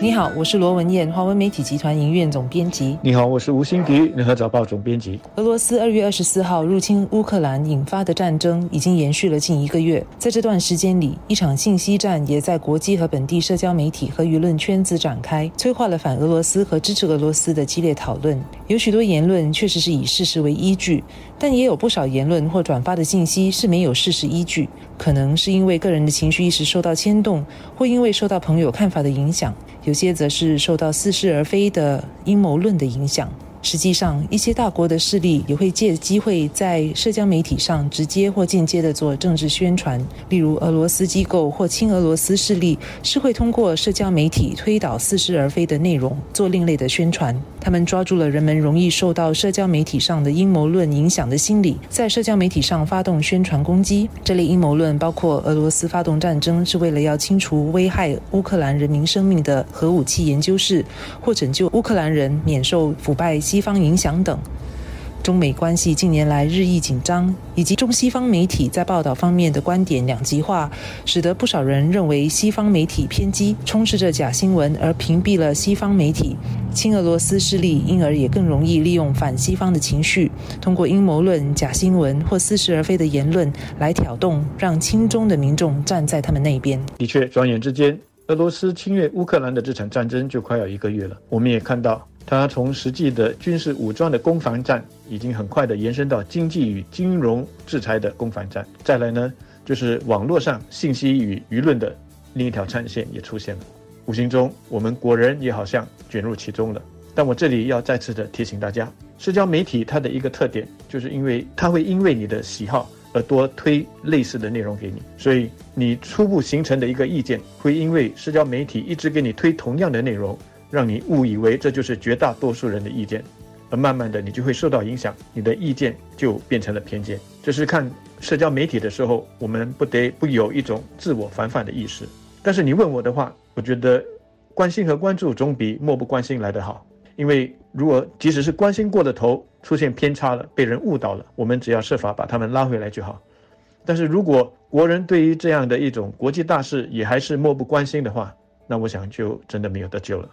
你好，我是罗文艳，华文媒体集团营运总编辑。你好，我是吴欣迪，联合早报总编辑。俄罗斯二月二十四号入侵乌克兰引发的战争已经延续了近一个月，在这段时间里，一场信息战也在国际和本地社交媒体和舆论圈子展开，催化了反俄罗斯和支持俄罗斯的激烈讨论。有许多言论确实是以事实为依据，但也有不少言论或转发的信息是没有事实依据，可能是因为个人的情绪意识受到牵动，或因为受到朋友看法的影响。有些则是受到似是而非的阴谋论的影响。实际上，一些大国的势力也会借机会在社交媒体上直接或间接地做政治宣传。例如，俄罗斯机构或亲俄罗斯势力是会通过社交媒体推导似是而非的内容，做另类的宣传。他们抓住了人们容易受到社交媒体上的阴谋论影响的心理，在社交媒体上发动宣传攻击。这类阴谋论包括俄罗斯发动战争是为了要清除危害乌克兰人民生命的核武器研究室，或拯救乌克兰人免受腐败。西方影响等，中美关系近年来日益紧张，以及中西方媒体在报道方面的观点两极化，使得不少人认为西方媒体偏激，充斥着假新闻，而屏蔽了西方媒体。亲俄罗斯势力因而也更容易利用反西方的情绪，通过阴谋论、假新闻或似是而非的言论来挑动，让亲中的民众站在他们那边。的确，转眼之间，俄罗斯侵略乌克兰的这场战争就快要一个月了。我们也看到。它从实际的军事武装的攻防战，已经很快的延伸到经济与金融制裁的攻防战。再来呢，就是网络上信息与舆论的另一条战线也出现了。无形中，我们国人也好像卷入其中了。但我这里要再次的提醒大家，社交媒体它的一个特点，就是因为它会因为你的喜好而多推类似的内容给你，所以你初步形成的一个意见，会因为社交媒体一直给你推同样的内容。让你误以为这就是绝大多数人的意见，而慢慢的你就会受到影响，你的意见就变成了偏见。这是看社交媒体的时候，我们不得不有一种自我防范的意识。但是你问我的话，我觉得关心和关注总比漠不关心来得好。因为如果即使是关心过了头，出现偏差了，被人误导了，我们只要设法把他们拉回来就好。但是如果国人对于这样的一种国际大事也还是漠不关心的话，那我想就真的没有得救了。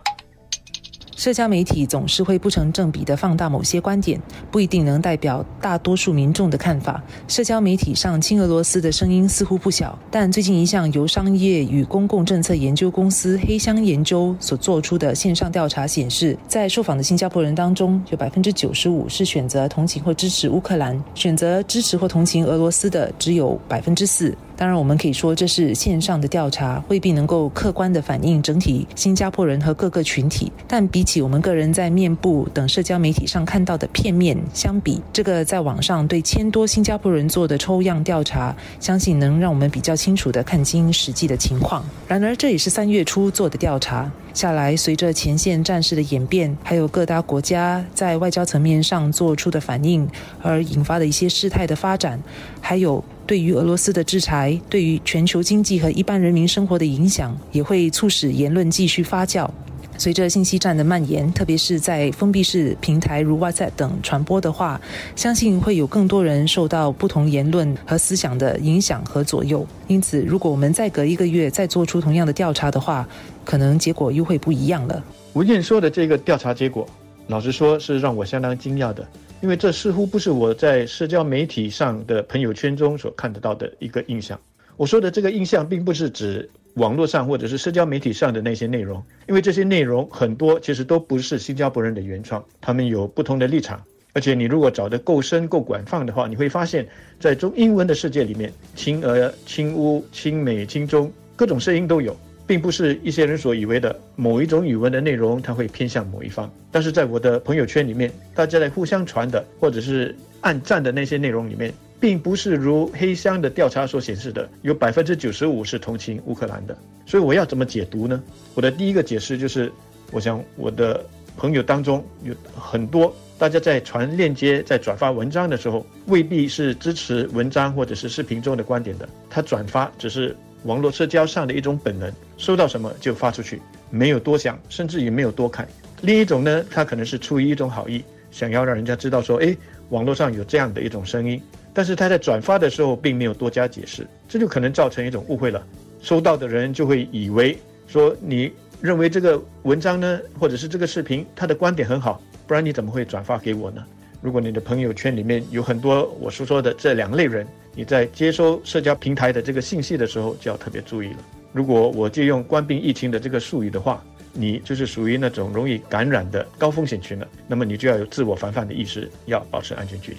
社交媒体总是会不成正比的放大某些观点，不一定能代表大多数民众的看法。社交媒体上亲俄罗斯的声音似乎不小，但最近一项由商业与公共政策研究公司黑箱研究所做出的线上调查显示，在受访的新加坡人当中，有百分之九十五是选择同情或支持乌克兰，选择支持或同情俄罗斯的只有百分之四。当然，我们可以说这是线上的调查，未必能够客观地反映整体新加坡人和各个群体。但比起我们个人在面部等社交媒体上看到的片面相比，这个在网上对千多新加坡人做的抽样调查，相信能让我们比较清楚地看清实际的情况。然而，这也是三月初做的调查下来，随着前线战事的演变，还有各大国家在外交层面上做出的反应，而引发的一些事态的发展，还有。对于俄罗斯的制裁，对于全球经济和一般人民生活的影响，也会促使言论继续发酵。随着信息战的蔓延，特别是在封闭式平台如 WhatsApp 等传播的话，相信会有更多人受到不同言论和思想的影响和左右。因此，如果我们再隔一个月再做出同样的调查的话，可能结果又会不一样了。吴燕说的这个调查结果，老实说是让我相当惊讶的。因为这似乎不是我在社交媒体上的朋友圈中所看得到的一个印象。我说的这个印象，并不是指网络上或者是社交媒体上的那些内容，因为这些内容很多其实都不是新加坡人的原创，他们有不同的立场。而且你如果找得够深、够广泛的话，你会发现，在中英文的世界里面，亲俄、亲乌、亲美、亲中，各种声音都有。并不是一些人所以为的某一种语文的内容，它会偏向某一方。但是在我的朋友圈里面，大家在互相传的或者是暗赞的那些内容里面，并不是如黑箱的调查所显示的，有百分之九十五是同情乌克兰的。所以我要怎么解读呢？我的第一个解释就是，我想我的朋友当中有很多，大家在传链接、在转发文章的时候，未必是支持文章或者是视频中的观点的，他转发只是。网络社交上的一种本能，收到什么就发出去，没有多想，甚至也没有多看。另一种呢，他可能是出于一种好意，想要让人家知道说，哎，网络上有这样的一种声音，但是他在转发的时候并没有多加解释，这就可能造成一种误会了。收到的人就会以为说，你认为这个文章呢，或者是这个视频，他的观点很好，不然你怎么会转发给我呢？如果你的朋友圈里面有很多我说说的这两类人，你在接收社交平台的这个信息的时候就要特别注意了。如果我借用官兵疫情的这个术语的话，你就是属于那种容易感染的高风险群了，那么你就要有自我防范的意识，要保持安全距离。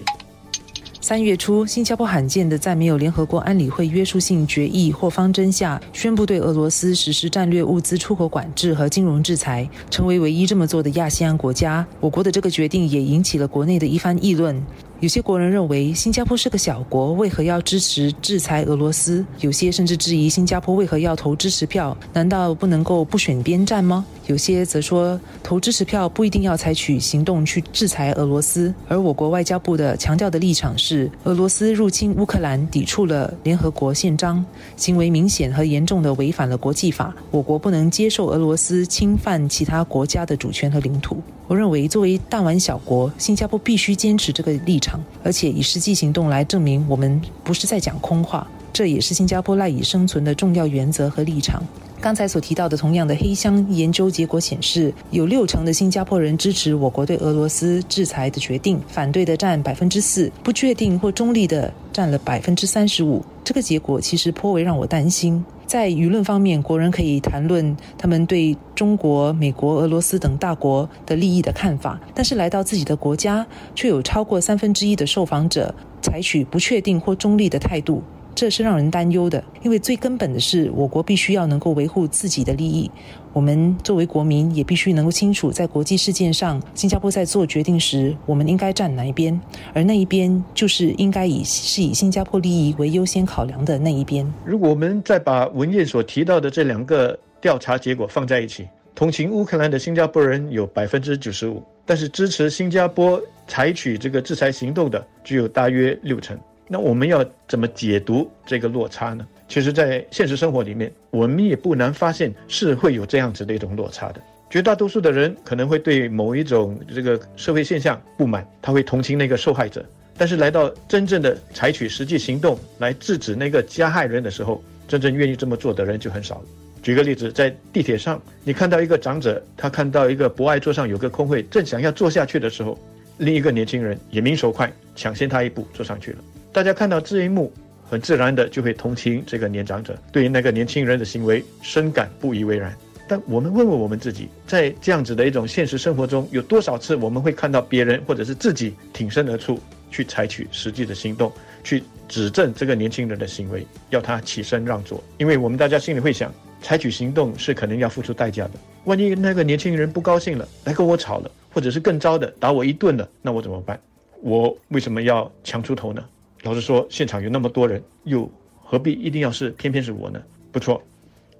三月初，新加坡罕见的在没有联合国安理会约束性决议或方针下，宣布对俄罗斯实施战略物资出口管制和金融制裁，成为唯一这么做的亚细安国家。我国的这个决定也引起了国内的一番议论。有些国人认为新加坡是个小国，为何要支持制裁俄罗斯？有些甚至质疑新加坡为何要投支持票？难道不能够不选边站吗？有些则说投支持票不一定要采取行动去制裁俄罗斯。而我国外交部的强调的立场是，俄罗斯入侵乌克兰抵触了联合国宪章，行为明显和严重的违反了国际法，我国不能接受俄罗斯侵犯其他国家的主权和领土。我认为，作为弹丸小国，新加坡必须坚持这个立场，而且以实际行动来证明我们不是在讲空话。这也是新加坡赖以生存的重要原则和立场。刚才所提到的同样的黑箱研究结果显示，有六成的新加坡人支持我国对俄罗斯制裁的决定，反对的占百分之四，不确定或中立的占了百分之三十五。这个结果其实颇为让我担心。在舆论方面，国人可以谈论他们对中国、美国、俄罗斯等大国的利益的看法，但是来到自己的国家，却有超过三分之一的受访者采取不确定或中立的态度，这是让人担忧的。因为最根本的是，我国必须要能够维护自己的利益。我们作为国民，也必须能够清楚，在国际事件上，新加坡在做决定时，我们应该站哪一边，而那一边就是应该以是以新加坡利益为优先考量的那一边。如果我们再把文件所提到的这两个调查结果放在一起，同情乌克兰的新加坡人有百分之九十五，但是支持新加坡采取这个制裁行动的只有大约六成。那我们要怎么解读这个落差呢？其实，在现实生活里面，我们也不难发现是会有这样子的一种落差的。绝大多数的人可能会对某一种这个社会现象不满，他会同情那个受害者，但是来到真正的采取实际行动来制止那个加害人的时候，真正愿意这么做的人就很少了。举个例子，在地铁上，你看到一个长者，他看到一个博爱座上有个空位，正想要坐下去的时候，另一个年轻人眼明手快，抢先他一步坐上去了。大家看到这一幕。很自然的就会同情这个年长者，对于那个年轻人的行为深感不以为然。但我们问问我们自己，在这样子的一种现实生活中，有多少次我们会看到别人或者是自己挺身而出，去采取实际的行动，去指正这个年轻人的行为，要他起身让座？因为我们大家心里会想，采取行动是可能要付出代价的。万一那个年轻人不高兴了，来跟我吵了，或者是更糟的打我一顿了，那我怎么办？我为什么要强出头呢？老实说，现场有那么多人，又何必一定要是偏偏是我呢？不错，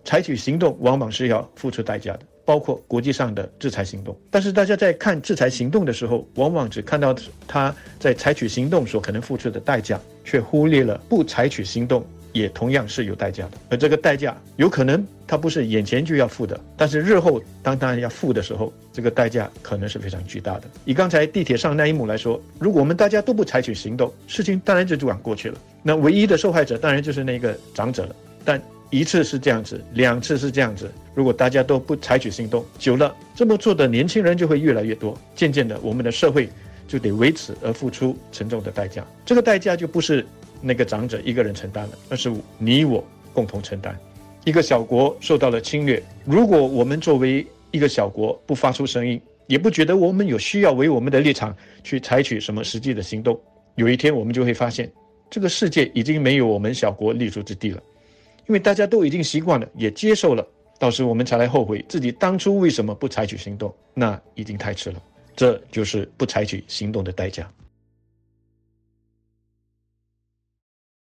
采取行动往往是要付出代价的，包括国际上的制裁行动。但是大家在看制裁行动的时候，往往只看到他在采取行动所可能付出的代价，却忽略了不采取行动。也同样是有代价的，而这个代价有可能它不是眼前就要付的，但是日后当当然要付的时候，这个代价可能是非常巨大的。以刚才地铁上那一幕来说，如果我们大家都不采取行动，事情当然就这样过去了。那唯一的受害者当然就是那个长者了。但一次是这样子，两次是这样子，如果大家都不采取行动，久了这么做的年轻人就会越来越多，渐渐的我们的社会就得为此而付出沉重的代价。这个代价就不是。那个长者一个人承担了，而是你我共同承担。一个小国受到了侵略，如果我们作为一个小国不发出声音，也不觉得我们有需要为我们的立场去采取什么实际的行动，有一天我们就会发现，这个世界已经没有我们小国立足之地了，因为大家都已经习惯了，也接受了，到时我们才来后悔自己当初为什么不采取行动，那已经太迟了。这就是不采取行动的代价。